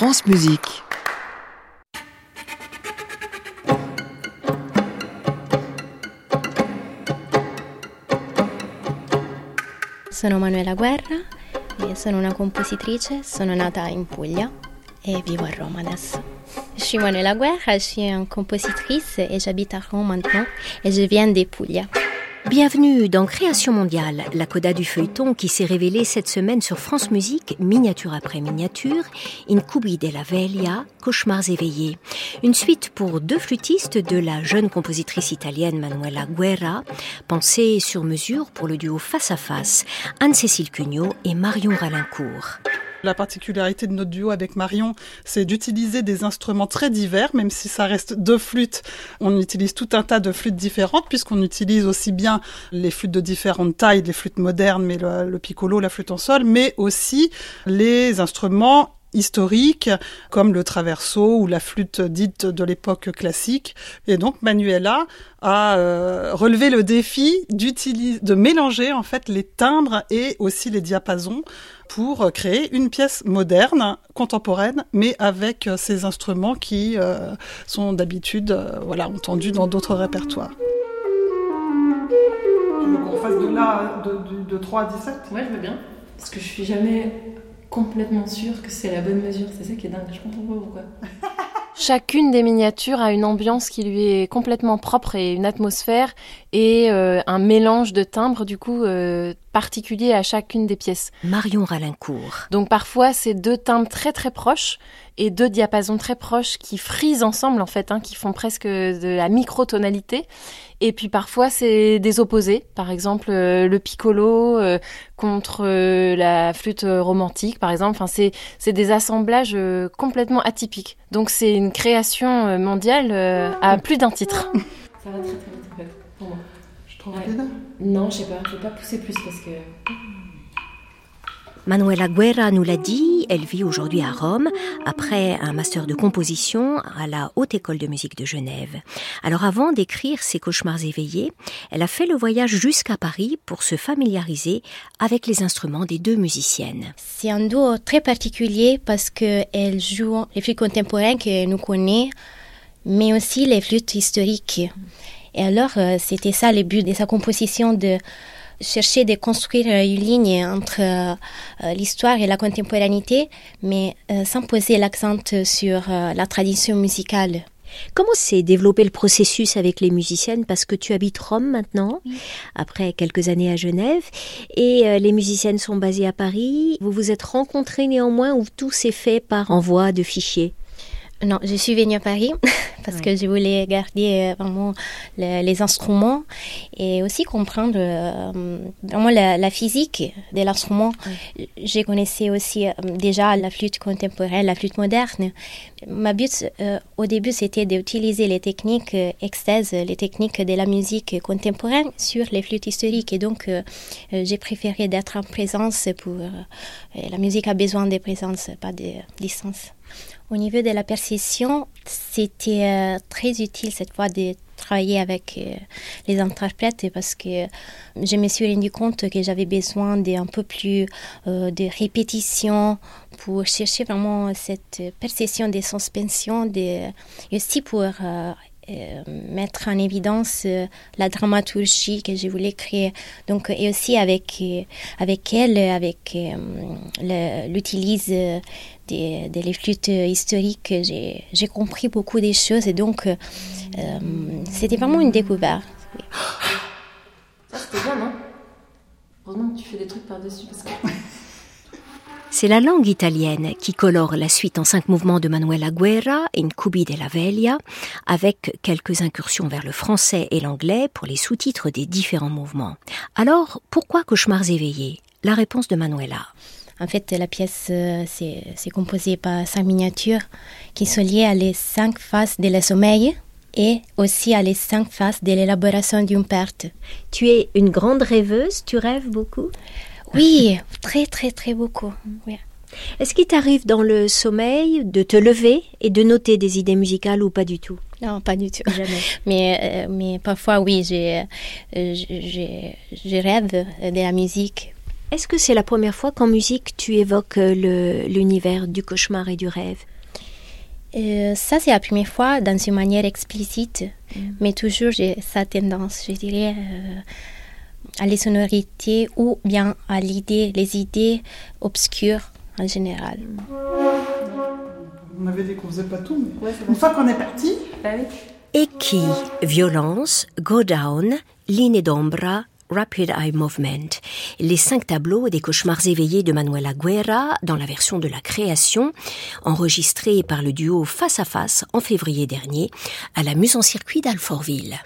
France Musique. Sono Manuela Guerra, e sono una compositrice, sono nata in Puglia e vivo a Roma adesso. Je suis Manuela Guerra, je suis une compositrice et j'habite à Rome maintenant et je viens des Puglia. Bienvenue dans Création mondiale, la coda du feuilleton qui s'est révélée cette semaine sur France Musique, miniature après miniature, Incubi della Veglia, Cauchemars éveillés. Une suite pour deux flûtistes de la jeune compositrice italienne Manuela Guerra, pensée sur mesure pour le duo face à face, Anne-Cécile Cugnot et Marion Ralincourt. La particularité de notre duo avec Marion, c'est d'utiliser des instruments très divers, même si ça reste deux flûtes. On utilise tout un tas de flûtes différentes, puisqu'on utilise aussi bien les flûtes de différentes tailles, les flûtes modernes, mais le, piccolo, la flûte en sol, mais aussi les instruments historiques comme le traverso ou la flûte dite de l'époque classique. Et donc Manuela a euh, relevé le défi d'utiliser, de mélanger en fait les timbres et aussi les diapasons pour créer une pièce moderne, contemporaine, mais avec euh, ces instruments qui euh, sont d'habitude euh, voilà, entendus dans d'autres répertoires. Tu veux qu'on fasse de là, de, 3 à 17 Ouais, je veux bien. Parce que je suis jamais complètement sûre que c'est la bonne mesure. C'est ça qui est dingue. Je comprends pas pourquoi. Chacune des miniatures a une ambiance qui lui est complètement propre et une atmosphère et un mélange de timbres du coup particulier à chacune des pièces. Marion Ralincourt. Donc parfois c'est deux timbres très très proches et deux diapasons très proches qui frisent ensemble en fait, hein, qui font presque de la microtonalité. Et puis parfois c'est des opposés, par exemple euh, le piccolo euh, contre euh, la flûte romantique par exemple. Enfin c'est c'est des assemblages complètement atypiques. Donc c'est une création mondiale à plus d'un titre. Ça va très très vite en fait pour moi. Non, je sais pas, je vais pas pousser plus parce que. Manuela Guerra nous l'a dit, elle vit aujourd'hui à Rome après un master de composition à la Haute École de musique de Genève. Alors avant d'écrire ses cauchemars éveillés, elle a fait le voyage jusqu'à Paris pour se familiariser avec les instruments des deux musiciennes. C'est un duo très particulier parce qu'elle joue les flûtes contemporaines que nous connaissons, mais aussi les flûtes historiques. Et alors, euh, c'était ça le but de sa composition, de chercher de construire une ligne entre euh, l'histoire et la contemporanéité, mais euh, sans poser l'accent sur la tradition musicale. Comment s'est développé le processus avec les musiciennes? Parce que tu habites Rome maintenant, après quelques années à Genève, et les musiciennes sont basées à Paris. Vous vous êtes rencontrés néanmoins ou tout s'est fait par envoi de fichiers? Non, je suis venue à Paris parce que je voulais garder euh, vraiment les instruments et aussi comprendre euh, vraiment la, physique de l'instrument. Je connaissais aussi euh, déjà la flûte contemporaine, la flûte moderne. Ma but au début, c'était d'utiliser les techniques extase, les techniques de la musique contemporaine sur les flûtes historiques. Et donc, j'ai préféré d'être en présence pour... la musique a besoin de présence, pas de distance. Au niveau de la percussion, c'était euh, très utile cette fois de travailler avec euh, les interprètes parce que je me suis rendu compte que j'avais besoin d'un peu plus euh, de répétition pour chercher vraiment cette perception des suspensions et aussi pour mettre en évidence la dramaturgie que je voulais créer. Donc, et aussi avec, avec elle, avec l'utilise des, les flûtes historiques, j'ai compris beaucoup des choses et donc euh, c'était vraiment une découverte. Ça c'était bien, non? Heureusement que tu fais des trucs par-dessus parce que... C'est la langue italienne qui colore la suite en cinq mouvements de Manuela Guerra, Incubi della Veglia, avec quelques incursions vers le français et l'anglais pour les sous-titres des différents mouvements. Alors, pourquoi Cauchemars éveillés La réponse de Manuela. En fait, la pièce, euh, c'est composée par cinq miniatures qui sont liées à les cinq phases de la sommeil et aussi à les cinq phases de l'élaboration d'une perte. Tu es une grande rêveuse, tu rêves beaucoup? Oui, très très très beaucoup. Est-ce qu'il t'arrive dans le sommeil de te lever et de noter des idées musicales ou pas du tout? Non, pas du tout. Jamais. Mais, euh, mais parfois, oui, j'ai, euh, je rêve de la musique Est-ce que c'est la première fois qu'en musique tu évoques l'univers du cauchemar et du rêve? Euh, ça, c'est la première fois dans une manière explicite, mm. mais toujours j'ai sa tendance, je dirais, euh, à les sonorités ou bien à l'idée, les idées obscures en général. On avait dit qu'on faisait pas tout, mais une fois qu'on est parti. Bah Et qui Violence, Go Down, Ligne d'ombra, Rapid Eye Movement, les cinq tableaux des cauchemars éveillés de Manuela Guerra dans la version de la création, enregistrée par le duo Face à Face en février dernier à la Muse en circuit d'Alfortville.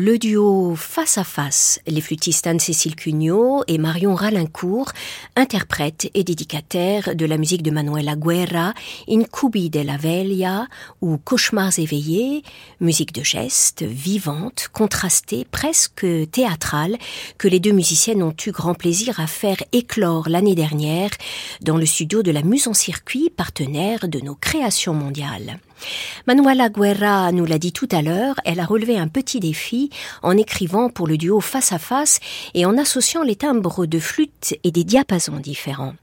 Le duo Face à Face, les flûtistes Anne-Cécile Cugnot et Marion Ralincourt, interprètent et dédicataires de la musique de Manuela Guerra, Incubi la Velia ou Cauchemars éveillés, musique de geste, vivante, contrastée, presque théâtrale, que les deux musiciennes ont eu grand plaisir à faire éclore l'année dernière dans le studio de la Muse en Circuit, partenaire de nos créations mondiales. Manuela Guerra nous l'a dit tout à l'heure, elle a relevé un petit défi en écrivant pour le duo face à face et en associant les timbres de flûte et des diapasons différents.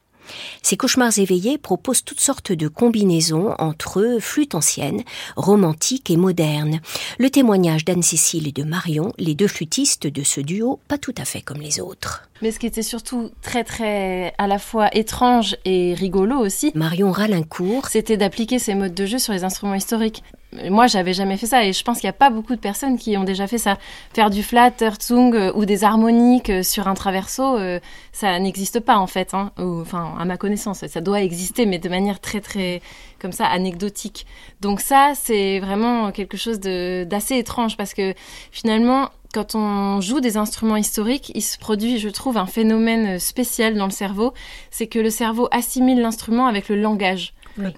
Ces cauchemars éveillés proposent toutes sortes de combinaisons entre flûte ancienne, romantique et moderne. Le témoignage d'Anne-Cécile et de Marion, les deux flûtistes de ce duo, pas tout à fait comme les autres. Mais ce qui était surtout très très à la fois étrange et rigolo aussi, Marion Ralincourt, c'était d'appliquer ces modes de jeu sur les instruments historiques. Moi, j'avais jamais fait ça et je pense qu'il n'y a pas beaucoup de personnes qui ont déjà fait ça. Faire du flat, Herzung euh, ou des harmoniques euh, sur un traverso, euh, ça n'existe pas en fait. Hein. enfin, à ma connaissance, ça doit exister, mais de manière très très comme ça anecdotique. Donc ça, c'est vraiment quelque chose d'assez étrange parce que finalement, quand on joue des instruments historiques, il se produit, je trouve, un phénomène spécial dans le cerveau, c'est que le cerveau assimile l'instrument avec le langage.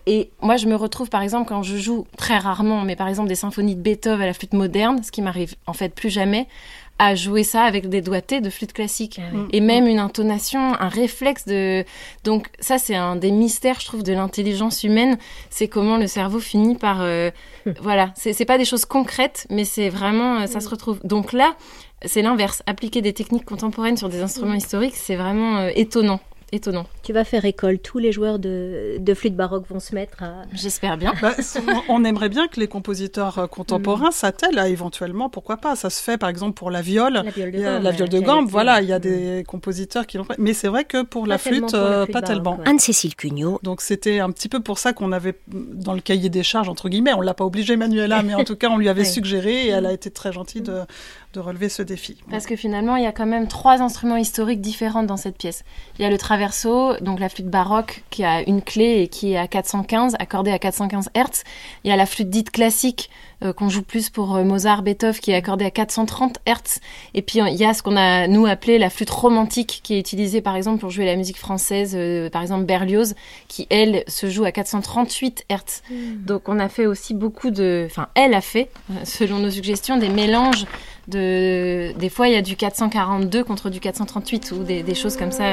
Et moi, je me retrouve, par exemple, quand je joue très rarement, mais par exemple des symphonies de Beethoven à la flûte moderne, ce qui m'arrive en fait plus jamais, à jouer ça avec des doigtés de flûte classique. Ah et même une intonation, un réflexe de donc ça c'est un des mystères je trouve de l'intelligence humaine, c'est comment le cerveau finit par euh, hum. voilà, c'est pas des choses concrètes mais c'est vraiment euh, ça se retrouve. Donc là, c'est l'inverse, appliquer des techniques contemporaines sur des instruments historiques, c'est vraiment euh, étonnant étonnant. Tu vas faire école, tous les joueurs de, de flûte baroque vont se mettre à... J'espère bien. Bah, on aimerait bien que les compositeurs euh, contemporains mm. s'attellent à éventuellement, pourquoi pas, ça se fait par exemple pour la viole, la viole de gambe, la viole de gambe voilà, il y a des compositeurs qui l'ont fait, mais c'est vrai que pour la flûte, euh, pas tellement. Anne-Cécile Cugnot. Donc c'était un petit peu pour ça qu'on avait, dans le cahier des charges, entre guillemets, on l'a pas obligé Manuela, mais en tout cas on lui avait suggéré et elle a été très gentille de, de relever ce défi. Parce que finalement, il y a quand même trois instruments historiques différents dans cette pièce. Il y a le traverso, donc la flûte baroque qui a une clé et qui est à 415, accordée à 415 Hz. Il y a la flûte dite classique euh, qu'on joue plus pour euh, Mozart, Beethoven, qui est accordée à 430 Hz. Et puis il y a ce qu'on a nous appelé la flûte romantique, qui est utilisée par exemple pour jouer la musique française, euh, par exemple Berlioz, qui elle se joue à 438 Hz. Hmm. Donc on a fait aussi beaucoup de, enfin elle a fait, selon nos suggestions, des mélanges de, des fois il y a du 442 contre du 438 ou des, choses comme ça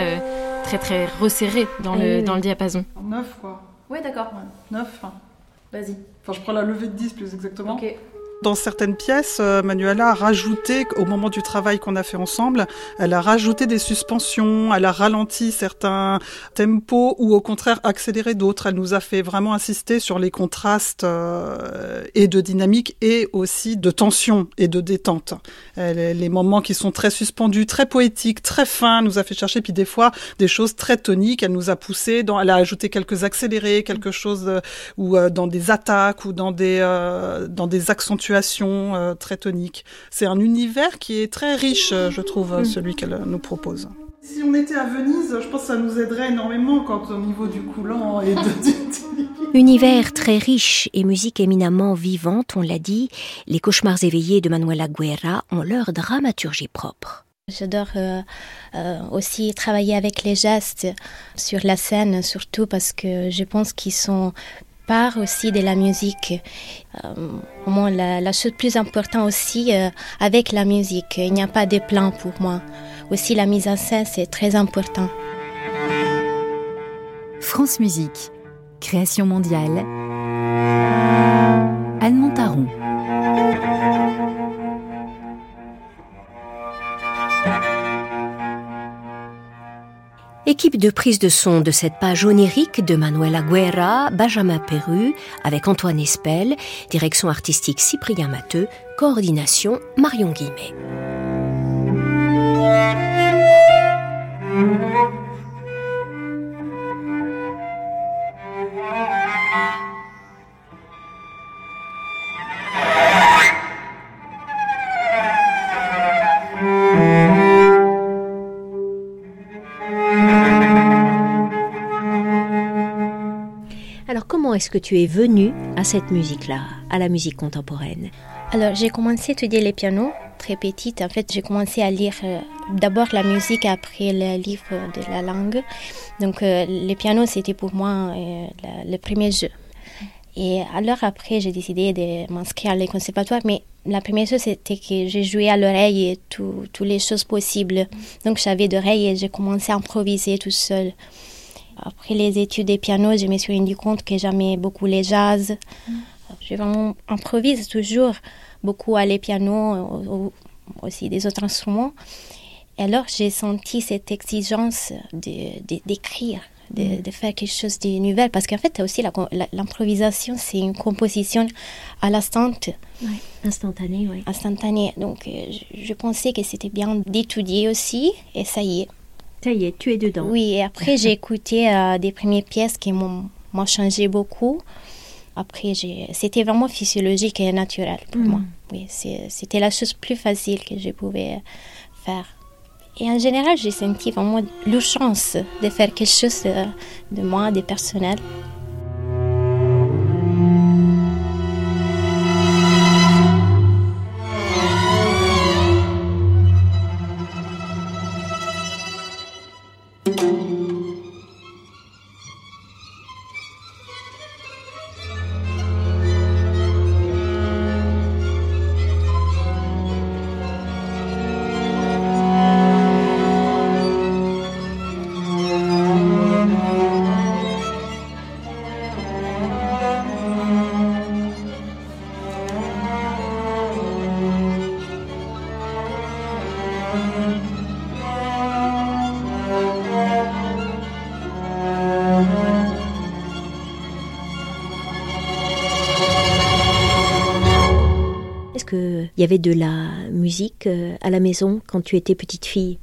très très resserrées dans le, dans le diapason. 9 quoi. Oui d'accord. 9. Vas-y. Enfin, je prends la levée de 10 plus exactement. Ok. Dans certaines pièces, euh, Manuela a rajouté, au moment du travail qu'on a fait ensemble, elle a rajouté des suspensions, elle a ralenti certains tempos ou au contraire accéléré d'autres. Elle nous a fait vraiment insister sur les contrastes euh, et de dynamique et aussi de tension et de détente. les moments qui sont très suspendus, très poétiques, très fins, nous a fait chercher, puis des fois des choses très toniques. Elle nous a poussé, dans, elle a ajouté quelques accélérés, quelque chose euh, ou dans des attaques ou dans des dans des accentuations euh, très tonique. C'est un univers qui est très riche, euh, je trouve, euh, celui qu'elle nous propose. Si on était à Venise, je pense que ça nous aiderait énormément quand au niveau du coulant et de... Univers très riche et musique éminemment vivante, on l'a dit, les cauchemars éveillés de Manuela Guerra ont leur dramaturgie propre. J'adore euh, euh, aussi travailler avec les gestes sur la scène, surtout parce que je pense qu'ils sont part aussi de la musique. Euh, la, la, chose plus importante aussi euh, avec la musique, il n'y a pas de plan pour moi. Aussi la mise en scène, c'est très important. France Musique, création mondiale. Anne Montaron. Équipe de prise de son de cette page onirique de Manuela Guerra, Benjamin Perru, avec Antoine Espel, direction artistique Cyprien Matteux, coordination Marion Guimet. Est-ce que tu es venue à cette musique-là, à la musique contemporaine Alors, j'ai commencé à étudier les pianos très petite. En fait, j'ai commencé à lire euh, d'abord la musique, après le livre de la langue. Donc, euh, les pianos, c'était pour moi euh, le premier jeu. Et alors après, j'ai décidé de m'inscrire à les conservatoires, mais la première chose, c'était que j'ai joué à l'oreille et toutes les choses possibles. Donc j'avais d'oreilles et j'ai commencé à improviser tout seul. Après les études de piano, je me suis rendu compte que j'aimais beaucoup les jazz. Mm. Je vraiment improvise toujours beaucoup à les pianos, aussi des autres instruments. Et alors j'ai senti cette exigence d'écrire. De, de, mm. de, faire quelque chose de nouvel parce qu'en fait aussi l'improvisation c'est une composition à l'instant ouais, instantanée oui. instantanée donc euh, je, je pensais que c'était bien d'étudier aussi et ça y est ça y est, tu es dedans. Oui, et après j'ai écouté euh, des premières pièces qui m'ont changé beaucoup. Après, c'était vraiment physiologique et naturel pour mm. moi. Oui, c'était la chose plus facile que je pouvais faire. Et en général, j'ai senti vraiment chance de faire quelque chose de, de moi, de personnel. Y avait de la musique euh, à la maison quand tu étais petite fille?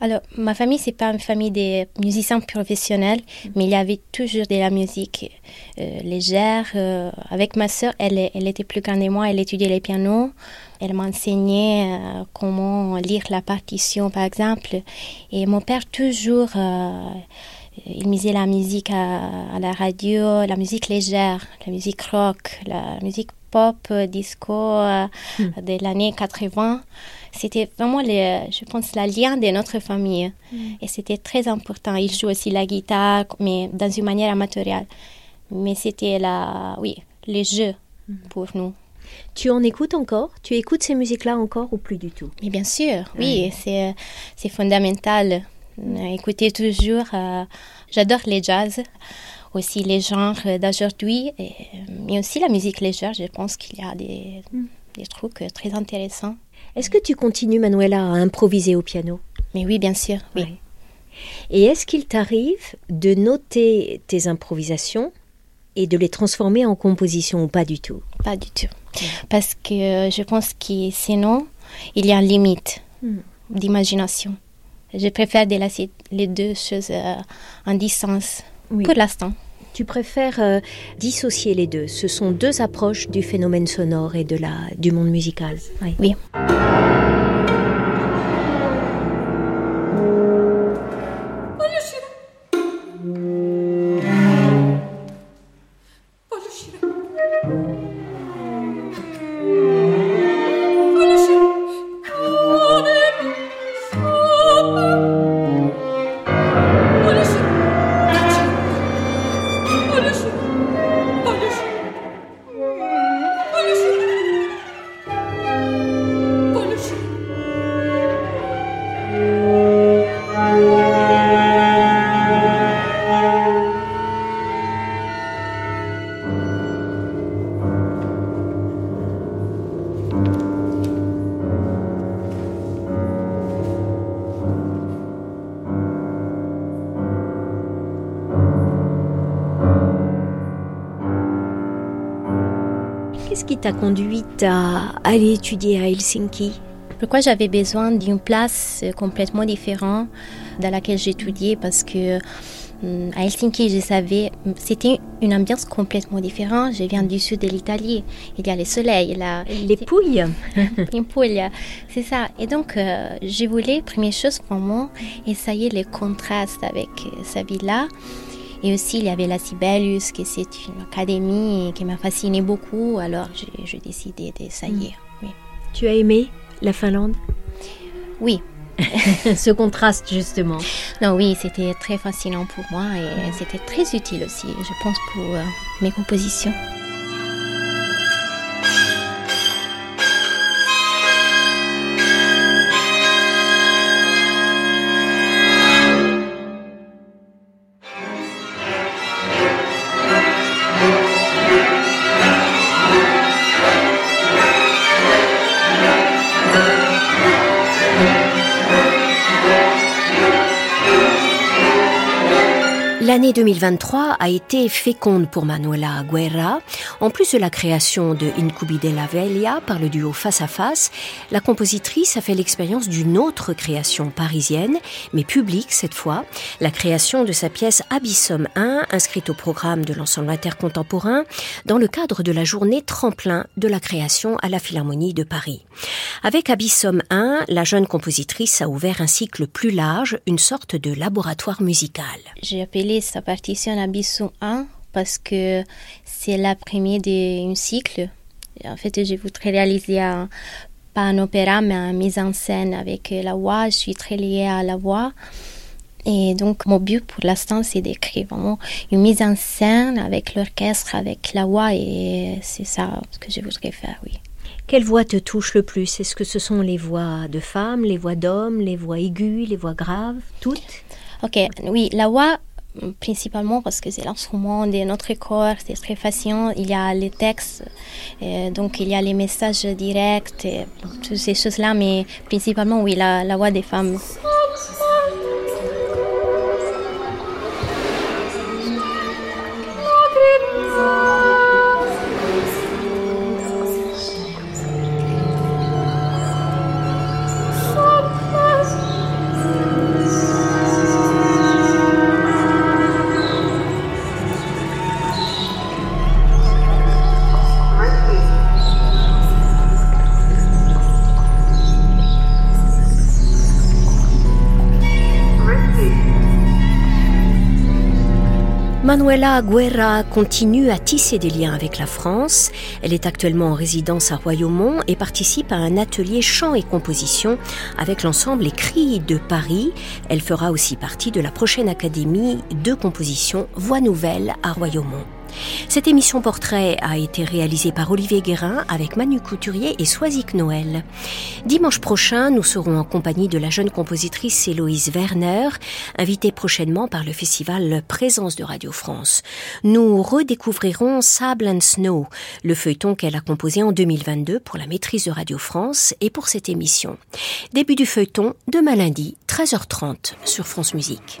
Alors, ma famille, c'est pas une famille de musiciens professionnels, mais il y avait toujours de la musique euh, légère. Euh, avec ma sœur, elle, elle était plus grande que moi, elle étudiait les pianos. Elle m'enseignait comment lire la partition, par exemple. Et mon père, toujours, il misait la musique à, la radio, la musique légère, la musique rock, la musique pop, disco euh, de l'année 80. C'était vraiment, je pense, la lien de notre famille. Hmm. Et c'était très important. Il joue aussi la guitare, mais dans une manière amatoriale. Mais c'était la, oui, les jeux hmm. pour nous. Tu en écoutes encore? Tu écoutes ces musiques-là encore ou plus du tout? Mais bien sûr, oui, c'est, c'est fondamental. Écouter toujours. Euh, j'adore les jazz aussi les genres d'aujourd'hui, mais aussi la musique légère. Je pense qu'il y a des, mm. des trucs très intéressants. Est-ce que tu continues, Manuela, à improviser au piano? Mais oui, bien sûr, oui. Et est-ce qu'il t'arrive de noter tes improvisations et de les transformer en composition ou pas du tout? Pas du tout. Parce que je pense que sinon, il y a une limite mm. d'imagination. Je préfère délaisser les deux choses euh, en distance pour l'instant. Tu préfères euh, dissocier les deux. Ce sont deux approches du phénomène sonore et de la, du monde musical. Oui. oui. Qui t'a conduite à aller étudier à Helsinki Pourquoi j'avais besoin d'une place complètement différente dans laquelle j'étudiais? Parce que hum, à Helsinki, je savais, c'était une ambiance complètement différente. Je viens du sud de l'Italie. Il y a le soleil, là. Les pouilles Une poule, c'est ça. Et donc, euh, je voulais, première chose, vraiment, essayer les contrastes avec euh, sa vie-là. Et aussi, il y avait la Sibelius, qui c'est une académie qui m'a fasciné beaucoup. Alors, j'ai décidé d'essayer. Oui. Tu as aimé la Finlande? Oui. Ce contraste, justement. Non, oui, c'était très fascinant pour moi et c'était très utile aussi, je pense, pour euh, mes compositions. L'année 2023 a été féconde pour Manuela Guerra. En plus de la création de Incubi de la Velia par le duo Face à Face, la compositrice a fait l'expérience d'une autre création parisienne, mais publique cette fois, la création de sa pièce Abyssum 1, inscrite au programme de l'ensemble intercontemporain, dans le cadre de la journée tremplin de la création à la Philharmonie de Paris. Avec Abyssum 1, la jeune compositrice a ouvert un cycle plus large, une sorte de laboratoire musical. Sa partition Abyssum 1 parce que c'est la première d'un cycle. En fait, je voudrais réaliser un, pas un opéra, mais une mise en scène avec la voix. Je suis très liée à la voix. Et donc, mon but pour l'instant, c'est d'écrire vraiment une mise en scène avec l'orchestre, avec la voix, et c'est ça ce que je voudrais faire, oui. Quelle voix te touche le plus? Est-ce que ce sont les voix de femmes, les voix d'hommes, les voix aiguës, les voix graves, toutes? Ok, oui, la voix, principalement parce que c'est l'instrument de notre corps, c'est très fascinant. Il y a les textes, euh, donc il y a les messages directs, toutes ces choses-là, mais principalement, oui, la, la voix des femmes. Manuela Guerra continue à tisser des liens avec la France. Elle est actuellement en résidence à Royaumont et participe à un atelier chant et composition avec l'ensemble Les Cris de Paris. Elle fera aussi partie de la prochaine académie de composition Voix Nouvelle à Royaumont. Cette émission portrait a été réalisée par Olivier Guérin avec Manu Couturier et Soisic Noël. Dimanche prochain, nous serons en compagnie de la jeune compositrice Héloïse Werner, invitée prochainement par le festival Présence de Radio France. Nous redécouvrirons Sable and Snow, le feuilleton qu'elle a composé en 2022 pour la maîtrise de Radio France et pour cette émission. Début du feuilleton demain lundi, 13h30 sur France Musique.